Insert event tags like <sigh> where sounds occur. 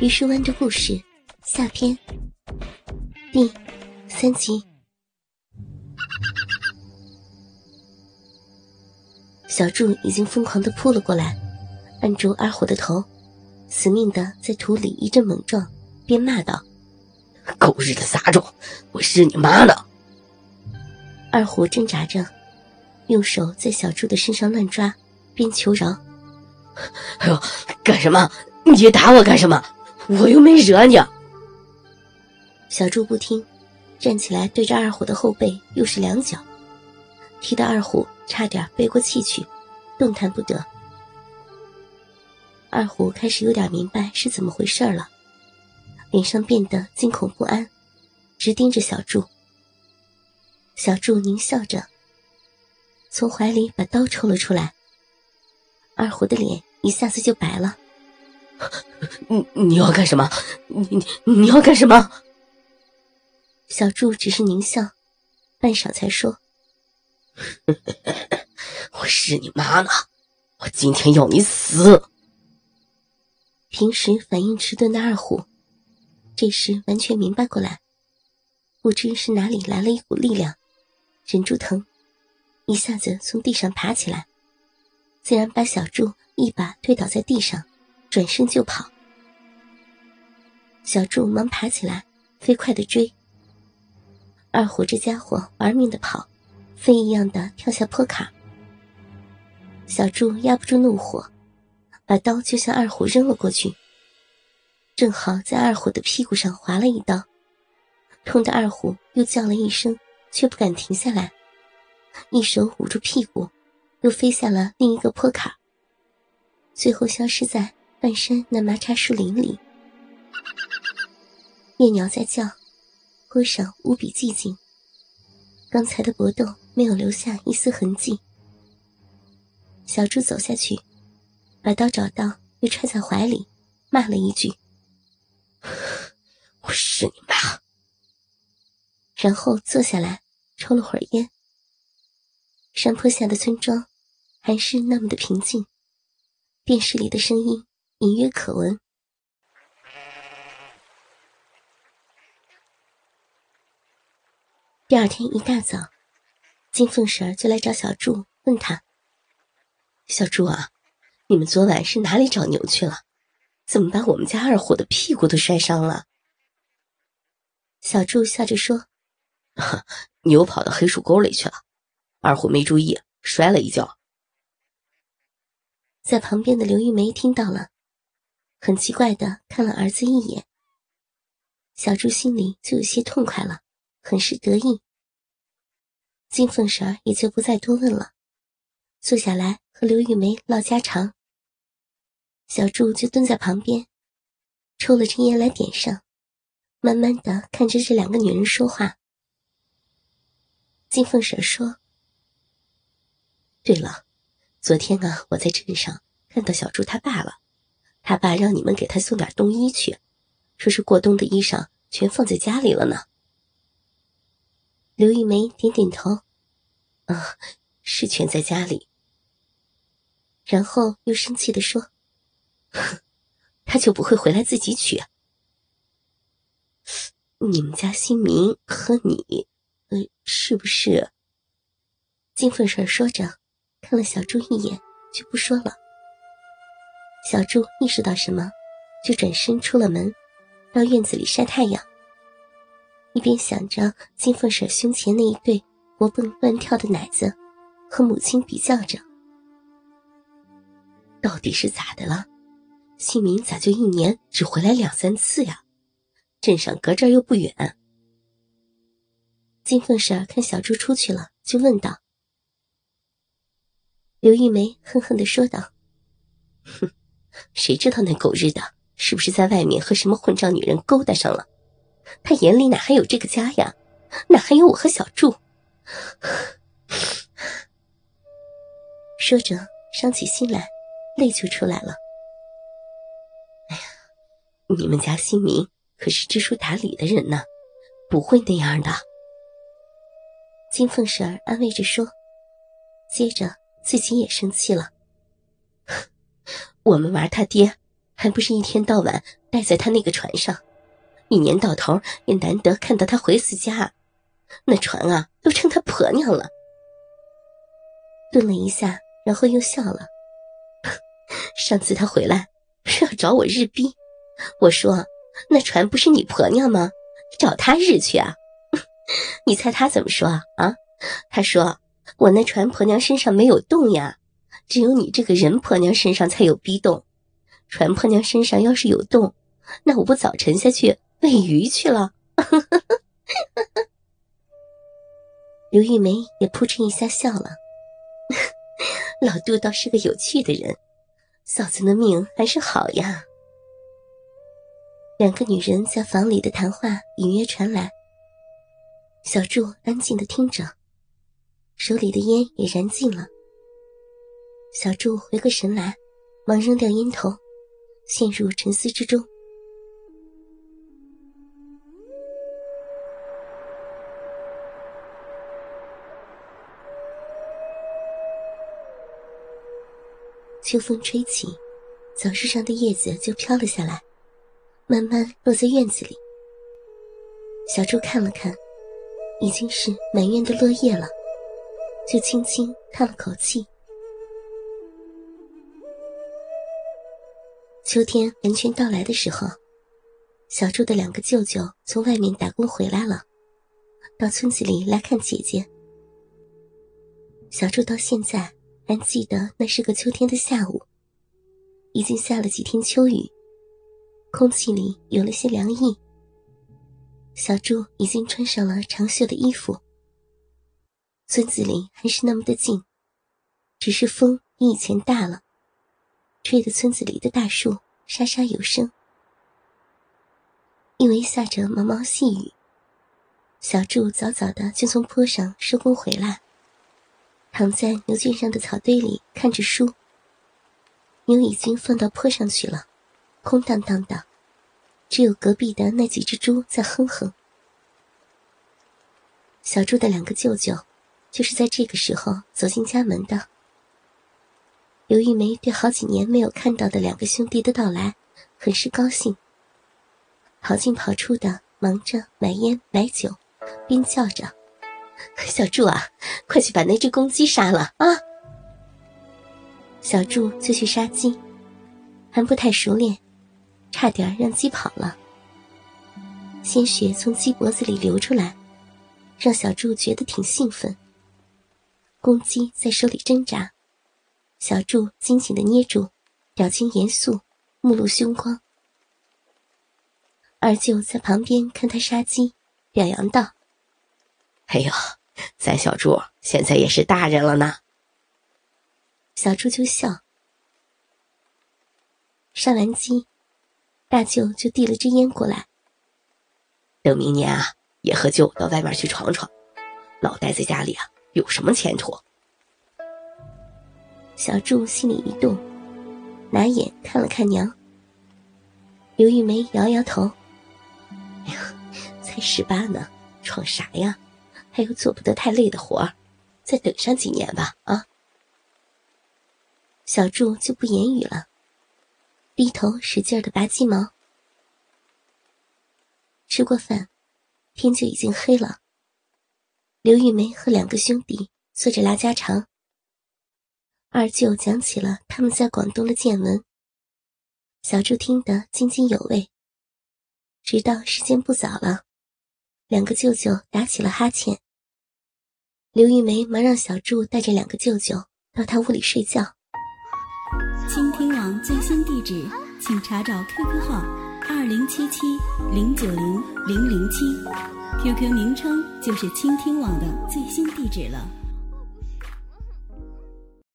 榆树湾的故事下篇第三集。小柱已经疯狂的扑了过来，按住二虎的头，死命的在土里一阵猛撞，边骂道：“狗日的杂种，我是你妈的！”二虎挣扎着，用手在小柱的身上乱抓，边求饶：“哎呦，干什么？你打我干什么？我又没惹你。”小柱不听，站起来对着二虎的后背又是两脚，踢得二虎差点背过气去，动弹不得。二虎开始有点明白是怎么回事了，脸上变得惊恐不安，直盯着小柱。小柱狞笑着，从怀里把刀抽了出来。二虎的脸一下子就白了。<laughs> 你你要干什么？你你你要干什么？小柱只是狞笑，半晌才说：“ <laughs> 我是你妈呢，我今天要你死。”平时反应迟钝的二虎，这时完全明白过来，不知是哪里来了一股力量。忍住疼，一下子从地上爬起来，自然把小柱一把推倒在地上，转身就跑。小柱忙爬起来，飞快的追。二虎这家伙玩命的跑，飞一样的跳下坡坎。小柱压不住怒火，把刀就向二虎扔了过去，正好在二虎的屁股上划了一刀，痛得二虎又叫了一声。却不敢停下来，一手捂住屁股，又飞下了另一个坡坎，最后消失在半山那麻叉树林里。夜鸟在叫，坡上无比寂静。刚才的搏斗没有留下一丝痕迹。小猪走下去，把刀找到，又揣在怀里，骂了一句：“我是你妈。”然后坐下来抽了会儿烟。山坡下的村庄还是那么的平静，电视里的声音隐约可闻。第二天一大早，金凤婶儿就来找小柱，问他：“小柱啊，你们昨晚是哪里找牛去了？怎么把我们家二虎的屁股都摔伤了？”小柱笑着说。牛跑到黑树沟里去了，二虎没注意，摔了一跤。在旁边的刘玉梅听到了，很奇怪的看了儿子一眼。小猪心里就有些痛快了，很是得意。金凤婶也就不再多问了，坐下来和刘玉梅唠家常。小柱就蹲在旁边，抽了支烟来点上，慢慢的看着这两个女人说话。金凤婶说：“对了，昨天啊，我在镇上看到小猪他爸了，他爸让你们给他送点冬衣去，说是过冬的衣裳全放在家里了呢。”刘玉梅点点头：“啊，是全在家里。”然后又生气的说：“他就不会回来自己取？你们家新民和你。”嗯，是不是？金凤婶说着，看了小猪一眼，就不说了。小猪意识到什么，就转身出了门，到院子里晒太阳。一边想着金凤婶胸前那一对活蹦乱跳的奶子，和母亲比较着，到底是咋的了？姓名咋就一年只回来两三次呀？镇上隔这儿又不远。金凤婶看小猪出去了，就问道：“刘玉梅恨恨的说道：‘哼，<laughs> 谁知道那狗日的是不是在外面和什么混账女人勾搭上了？他眼里哪还有这个家呀？哪还有我和小猪？’ <sighs> 说着，伤起心来，泪就出来了。哎呀，你们家新民可是知书达理的人呢，不会那样的。”金凤婶儿安慰着说，接着自己也生气了。我们玩他爹，还不是一天到晚待在他那个船上，一年到头也难得看到他回次家，那船啊都成他婆娘了。顿了一下，然后又笑了。<laughs> 上次他回来是要找我日逼，我说那船不是你婆娘吗？找他日去啊！<laughs> 你猜他怎么说？啊，他说我那船婆娘身上没有洞呀。只有你这个人婆娘身上才有逼洞，船婆娘身上要是有洞，那我不早沉下去喂鱼去了。<laughs> 刘玉梅也扑哧一下笑了。<laughs> 老杜倒是个有趣的人，嫂子的命还是好呀。两个女人在房里的谈话隐约传来，小柱安静的听着，手里的烟也燃尽了。小柱回过神来，忙扔掉烟头，陷入沉思之中。秋风吹起，枣树上的叶子就飘了下来，慢慢落在院子里。小柱看了看，已经是满院的落叶了，就轻轻叹了口气。秋天完全到来的时候，小柱的两个舅舅从外面打工回来了，到村子里来看姐姐。小柱到现在还记得那是个秋天的下午，已经下了几天秋雨，空气里有了些凉意。小柱已经穿上了长袖的衣服。村子里还是那么的静，只是风比以前大了。吹得村子里的大树沙沙有声，因为下着毛毛细雨，小柱早早的就从坡上收工回来，躺在牛圈上的草堆里看着书。牛已经放到坡上去了，空荡荡的，只有隔壁的那几只猪在哼哼。小柱的两个舅舅，就是在这个时候走进家门的。刘玉梅对好几年没有看到的两个兄弟的到来，很是高兴。跑进跑出的，忙着买烟买酒，边叫着：“小柱啊，快去把那只公鸡杀了啊！”小柱就去杀鸡，还不太熟练，差点让鸡跑了。鲜血从鸡脖子里流出来，让小柱觉得挺兴奋。公鸡在手里挣扎。小柱紧紧的捏住，表情严肃，目露凶光。二舅在旁边看他杀鸡，表扬道：“哎呦，咱小柱现在也是大人了呢。”小柱就笑。杀完鸡，大舅就递了支烟过来。等明年啊，也和舅到外面去闯闯，老待在家里啊，有什么前途？小柱心里一动，拿眼看了看娘。刘玉梅摇摇头：“哎呀，才十八呢，闯啥呀？还有做不得太累的活儿，再等上几年吧。”啊！小柱就不言语了，低头使劲的拔鸡毛。吃过饭，天就已经黑了。刘玉梅和两个兄弟坐着拉家常。二舅讲起了他们在广东的见闻，小柱听得津津有味。直到时间不早了，两个舅舅打起了哈欠。刘玉梅忙让小柱带着两个舅舅到他屋里睡觉。倾听网最新地址，请查找 QQ 号二零七七零九零零零七，QQ 名称就是倾听网的最新地址了。